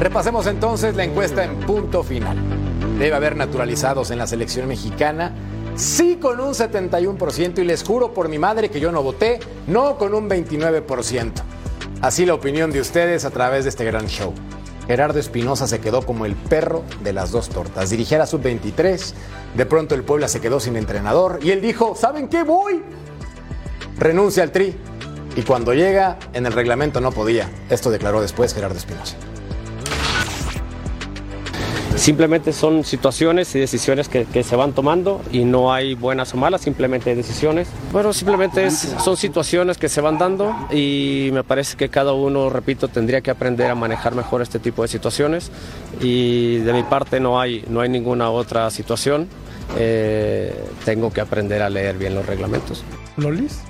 Repasemos entonces la encuesta en punto final. Debe haber naturalizados en la selección mexicana. Sí con un 71% y les juro por mi madre que yo no voté, no con un 29%. Así la opinión de ustedes a través de este gran show. Gerardo Espinosa se quedó como el perro de las dos tortas. Dirigía a sub-23, de pronto el Puebla se quedó sin entrenador y él dijo, ¿saben qué? Voy. Renuncia al tri. Y cuando llega, en el reglamento no podía. Esto declaró después Gerardo Espinosa. Simplemente son situaciones y decisiones que, que se van tomando y no hay buenas o malas, simplemente hay decisiones. Bueno, simplemente son situaciones que se van dando y me parece que cada uno, repito, tendría que aprender a manejar mejor este tipo de situaciones y de mi parte no hay, no hay ninguna otra situación. Eh, tengo que aprender a leer bien los reglamentos. ¿Lolis?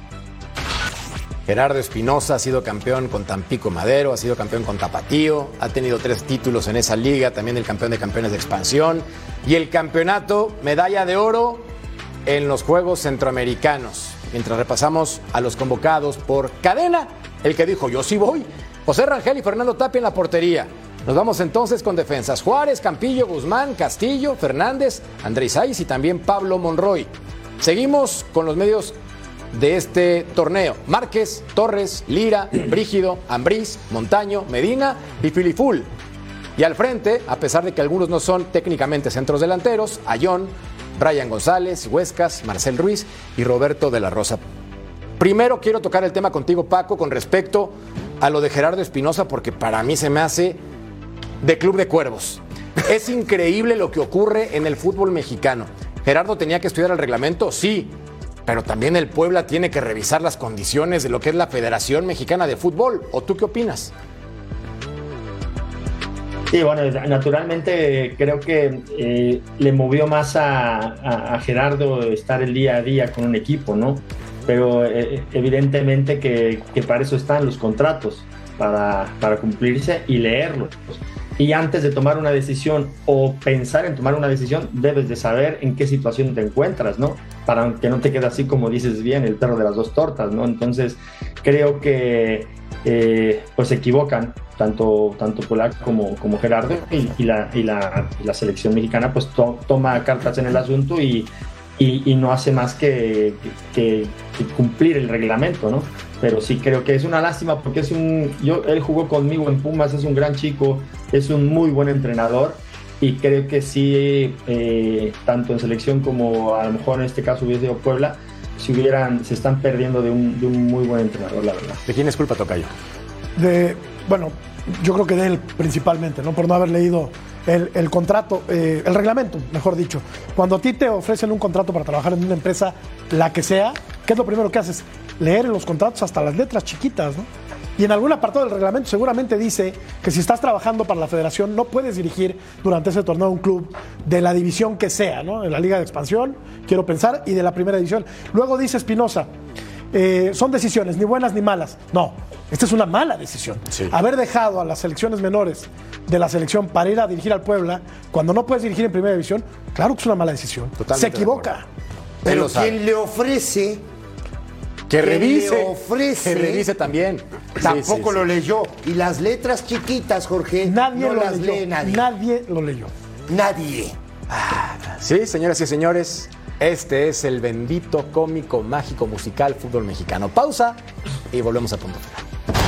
Gerardo Espinosa ha sido campeón con Tampico Madero, ha sido campeón con Tapatío, ha tenido tres títulos en esa liga, también el campeón de campeones de expansión y el campeonato medalla de oro en los Juegos Centroamericanos. Mientras repasamos a los convocados por cadena, el que dijo yo sí voy, José Rangel y Fernando Tapia en la portería. Nos vamos entonces con defensas. Juárez, Campillo, Guzmán, Castillo, Fernández, Andrés Saiz y también Pablo Monroy. Seguimos con los medios de este torneo. Márquez, Torres, Lira, Brígido, Ambriz, Montaño, Medina y Filiful. Y al frente, a pesar de que algunos no son técnicamente centros delanteros, Ayón, Brian González, Huescas, Marcel Ruiz y Roberto de la Rosa. Primero quiero tocar el tema contigo, Paco, con respecto a lo de Gerardo Espinosa, porque para mí se me hace de Club de Cuervos. Es increíble lo que ocurre en el fútbol mexicano. Gerardo tenía que estudiar el reglamento, sí, pero también el Puebla tiene que revisar las condiciones de lo que es la Federación Mexicana de Fútbol. ¿O tú qué opinas? Sí, bueno, naturalmente creo que eh, le movió más a, Gerardo estar el día a día con un equipo, ¿no? Pero eh, evidentemente que, para eso están los contratos, para, para cumplirse y leerlos. Y antes de tomar una decisión o pensar en tomar una decisión, debes de saber en qué situación te encuentras, ¿no? Para que no te quede así como dices bien, el perro de las dos tortas, ¿no? Entonces, creo que eh, pues se equivocan tanto, tanto Polac como, como Gerardo y, la, y, la, la, selección mexicana pues toma cartas en el asunto y, no hace más que, que, que, cumplir el reglamento, ¿no? Pero sí creo que es una lástima porque es un, yo, él jugó conmigo en Pumas, es un gran chico, es un muy buen entrenador y creo que sí, eh, tanto en selección como a lo mejor en este caso hubiese sido Puebla, si hubieran, se están perdiendo de un, de un muy buen entrenador, la verdad. ¿De quién es culpa, Tocayo? De, bueno, yo creo que de él principalmente, ¿no? Por no haber leído el, el contrato, eh, el reglamento, mejor dicho. Cuando a ti te ofrecen un contrato para trabajar en una empresa, la que sea, ¿qué es lo primero que haces? Leer en los contratos hasta las letras chiquitas, ¿no? Y en algún apartado del reglamento seguramente dice que si estás trabajando para la federación no puedes dirigir durante ese torneo un club de la división que sea, ¿no? En la Liga de Expansión, quiero pensar, y de la primera división. Luego dice Espinosa, eh, son decisiones, ni buenas ni malas. No, esta es una mala decisión. Sí. Haber dejado a las selecciones menores de la selección para ir a dirigir al Puebla, cuando no puedes dirigir en primera división, claro que es una mala decisión. Totalmente Se equivoca. Pero quien le ofrece que quien revise, le ofrece, que revise también. Tampoco Sí, sí, lo leyó. Y las letras chiquitas, Jorge, Nadie no lo las leyó. lee nadie. Nadie lo leyó. Nadie. Sí, señoras y señores, este es el bendito cómico mágico musical fútbol mexicano. Pausa y volvemos a punto final.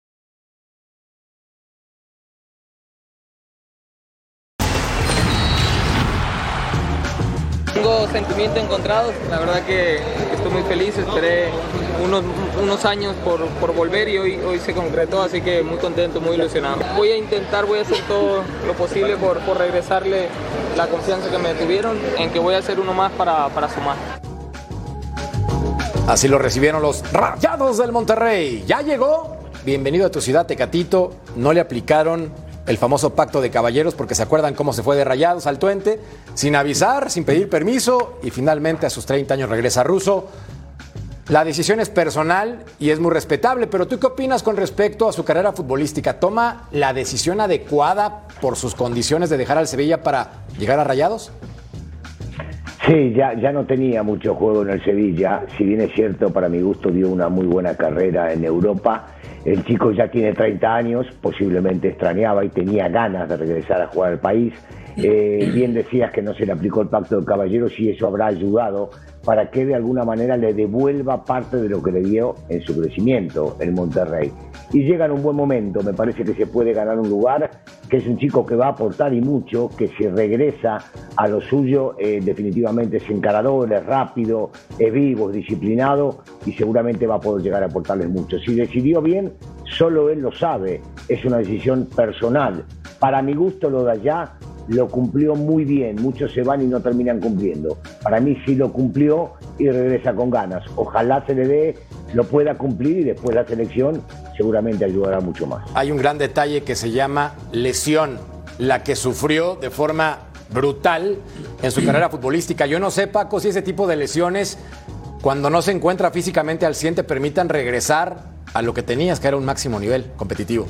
Tengo sentimientos encontrados, la verdad que estoy muy feliz, esperé unos, unos años por, por volver y hoy, hoy se concretó, así que muy contento, muy ilusionado. Voy a intentar, voy a hacer todo lo posible por, por regresarle la confianza que me tuvieron, en que voy a hacer uno más para, para sumar. Así lo recibieron los Rayados del Monterrey. Ya llegó. Bienvenido a tu ciudad, Tecatito. No le aplicaron el famoso pacto de caballeros porque se acuerdan cómo se fue de Rayados al Tuente, sin avisar, sin pedir permiso y finalmente a sus 30 años regresa Russo. La decisión es personal y es muy respetable, pero ¿tú qué opinas con respecto a su carrera futbolística? ¿Toma la decisión adecuada por sus condiciones de dejar al Sevilla para llegar a Rayados? Sí, ya, ya no tenía mucho juego en el Sevilla, si bien es cierto, para mi gusto dio una muy buena carrera en Europa. El chico ya tiene 30 años, posiblemente extrañaba y tenía ganas de regresar a jugar al país. Eh, bien decías que no se le aplicó el pacto de caballeros y eso habrá ayudado para que de alguna manera le devuelva parte de lo que le dio en su crecimiento en Monterrey. Y llega en un buen momento, me parece que se puede ganar un lugar, que es un chico que va a aportar y mucho, que si regresa a lo suyo, eh, definitivamente es encarador, es rápido, es vivo, es disciplinado y seguramente va a poder llegar a aportarles mucho. Si decidió bien, solo él lo sabe, es una decisión personal. Para mi gusto lo de allá lo cumplió muy bien, muchos se van y no terminan cumpliendo. Para mí sí lo cumplió y regresa con ganas. Ojalá se le dé, lo pueda cumplir y después la selección seguramente ayudará mucho más. Hay un gran detalle que se llama lesión, la que sufrió de forma brutal en su carrera futbolística. Yo no sé, Paco, si ese tipo de lesiones, cuando no se encuentra físicamente al 100, te permitan regresar a lo que tenías, que era un máximo nivel competitivo.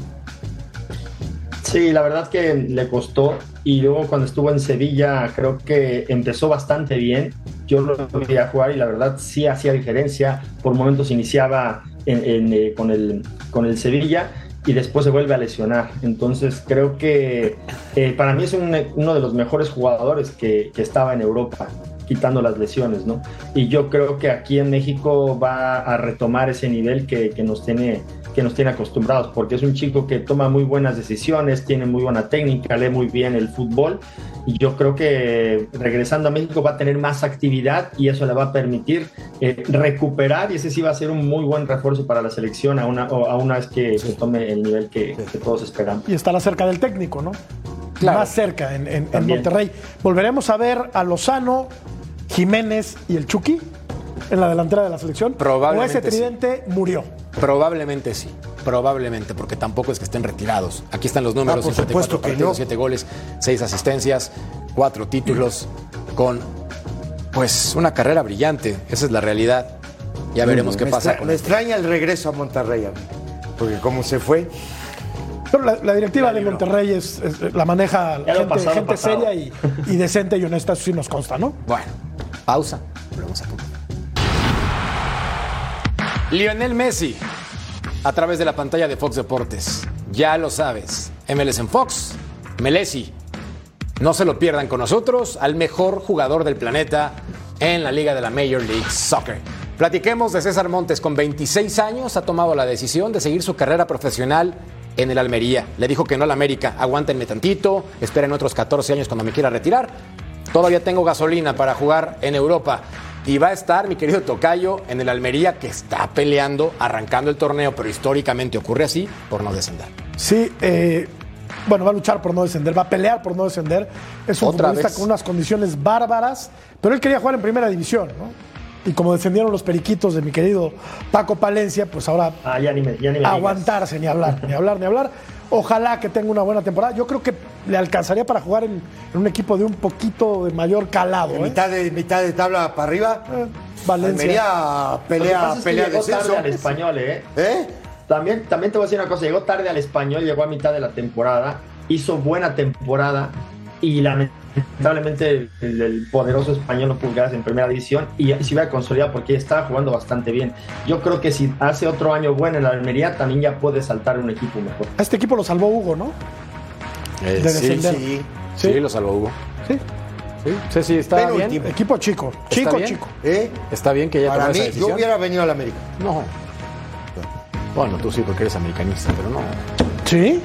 Sí, la verdad que le costó y luego cuando estuvo en Sevilla creo que empezó bastante bien. Yo lo vi a jugar y la verdad sí hacía diferencia. Por momentos iniciaba eh, con, el, con el Sevilla y después se vuelve a lesionar. Entonces creo que eh, para mí es un- uno de los mejores jugadores que, que estaba en Europa quitando las lesiones, ¿no? Y yo creo que aquí en México va a retomar ese nivel que, que nos tiene que nos tiene acostumbrados, porque es un chico que toma muy buenas decisiones, tiene muy buena técnica, lee muy bien el fútbol y yo creo que regresando a México va a tener más actividad y eso le va a permitir eh, recuperar y ese sí va a ser un muy buen refuerzo para la selección a una, a una vez que se tome el nivel que, que todos esperamos. Y estará cerca del técnico, ¿no? Claro. Más cerca en, en-. Monterrey. Volveremos a ver a Lozano, Jiménez y el Chucky en la delantera de la selección. Probablemente O ese tridente murió. Probablemente sí, probablemente, porque tampoco es que estén retirados. Aquí están los números: Ah, por 54 supuesto que partidos, no. 7 goles, 6 asistencias, 4 títulos, con pues una carrera brillante. Esa es la realidad. Ya veremos qué me pasa extra- con Me esto. extraña el regreso a Monterrey, a mí, porque como se fue. Pero la, la directiva de Monterrey es, es- la maneja Ya gente, pasado, gente pasado. seria y, y decente y honesta, eso sí nos consta, ¿no? Bueno, pausa. Volvemos a punto. Lionel Messi, a través de la pantalla de Fox Deportes. Ya lo sabes. MLS en Fox, Melesi. No se lo pierdan con nosotros al mejor jugador del planeta en la liga de la Major League Soccer. Platiquemos de César Montes. Con 26 años ha tomado la decisión de seguir su carrera profesional en el Almería. Le dijo que no al América. Aguántenme tantito, esperen otros 14 años cuando me quiera retirar. Todavía tengo gasolina para jugar en Europa. Y va a estar mi querido Tocayo en el Almería que está peleando, arrancando el torneo, pero históricamente ocurre así por no descender. Sí, eh, bueno, va a luchar por no descender, va a pelear por no descender. Es un Otra futbolista vez. con unas condiciones bárbaras, pero él quería jugar en primera división, ¿no? Y como defendieron los periquitos de mi querido Paco Palencia, pues ahora Ah, ya ni me, ya ni me digas. aguantarse, ni hablar, ni hablar, ni hablar. Ojalá que tenga una buena temporada. Yo creo que le alcanzaría para jugar en, en un equipo de un poquito de mayor calado. ¿eh? Mitad de, mitad de tabla para arriba. Valencia. Almería Lo que pelea, pasa es que pelea llegó tarde al español, ¿eh? ¿Eh? También, también te voy a decir una cosa, llegó tarde al español, llegó a mitad de la temporada, hizo buena temporada y lamentablemente el, el- el poderoso español no pudo quedarse en primera división y se iba a consolidar porque estaba jugando bastante bien. Yo creo que si hace otro año bueno en la Almería, también ya puede saltar un equipo mejor. A este equipo lo salvó Hugo, ¿no? Eh, De sí, sí, Sí. sí, lo salvó Hugo. Sí. Sí, sí, sí, está bien. Equipo chico, chico, bien? chico. ¿Eh? Está bien que ya Para mí, esa yo hubiera venido al América. No. Bueno, tú sí, porque eres americanista, pero no. ¿Sí?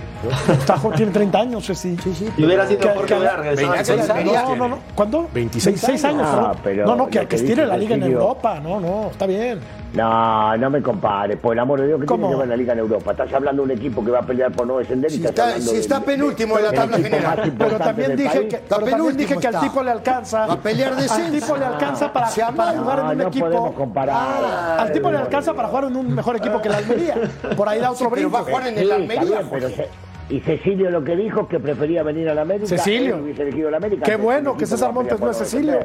Está jo- tiene 30 años, sí. Sí, sí. Y hubiera sido mejor que hubiera regresado al 26. No, no, no. ¿Cuándo? 26 años. años. perdón. Ah, pero no, no, que, que estire la liga en Europa. No, no, está bien. No, no me compares, por el amor de Dios, que ¿Cómo? tiene que ver la Liga en Europa? Estás hablando de un equipo que va a pelear por no descender y Si estás está, hablando si de- está penúltimo en la del tabla general. Pero también del dije que, pero también dije que al tipo le alcanza. Va a pelear Al descenso. tipo le alcanza para, Se para jugar en un no equipo. podemos comparar. Al tipo le alcanza para jugar en un mejor equipo que la Almería. Por ahí da otro Pero va a brinco. jugar en Sí, el Almería, pero se- y Cecilio lo que dijo es que prefería venir a la América. Cecilio. elegido la América Qué bueno que César Montes no es Cecilio.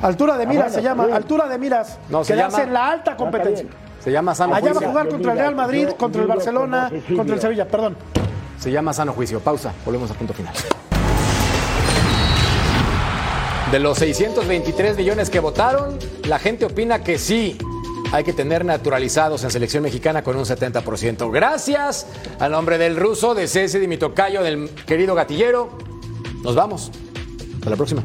Altura de miras bueno, se llama. sí. Altura de miras. No, que se le llama- hace la alta competencia. Se llama sano Allá va a juicio. jugar contra el Real Madrid, Yo contra el Barcelona, contra el Sevilla. Perdón. Se llama sano juicio. Pausa. Volvemos a punto final. De los 623 millones que votaron, la gente opina que sí. Hay que tener naturalizados en selección mexicana con un 70%. Gracias al nombre del ruso, de Ceci, de del querido gatillero. Nos vamos. Hasta la próxima.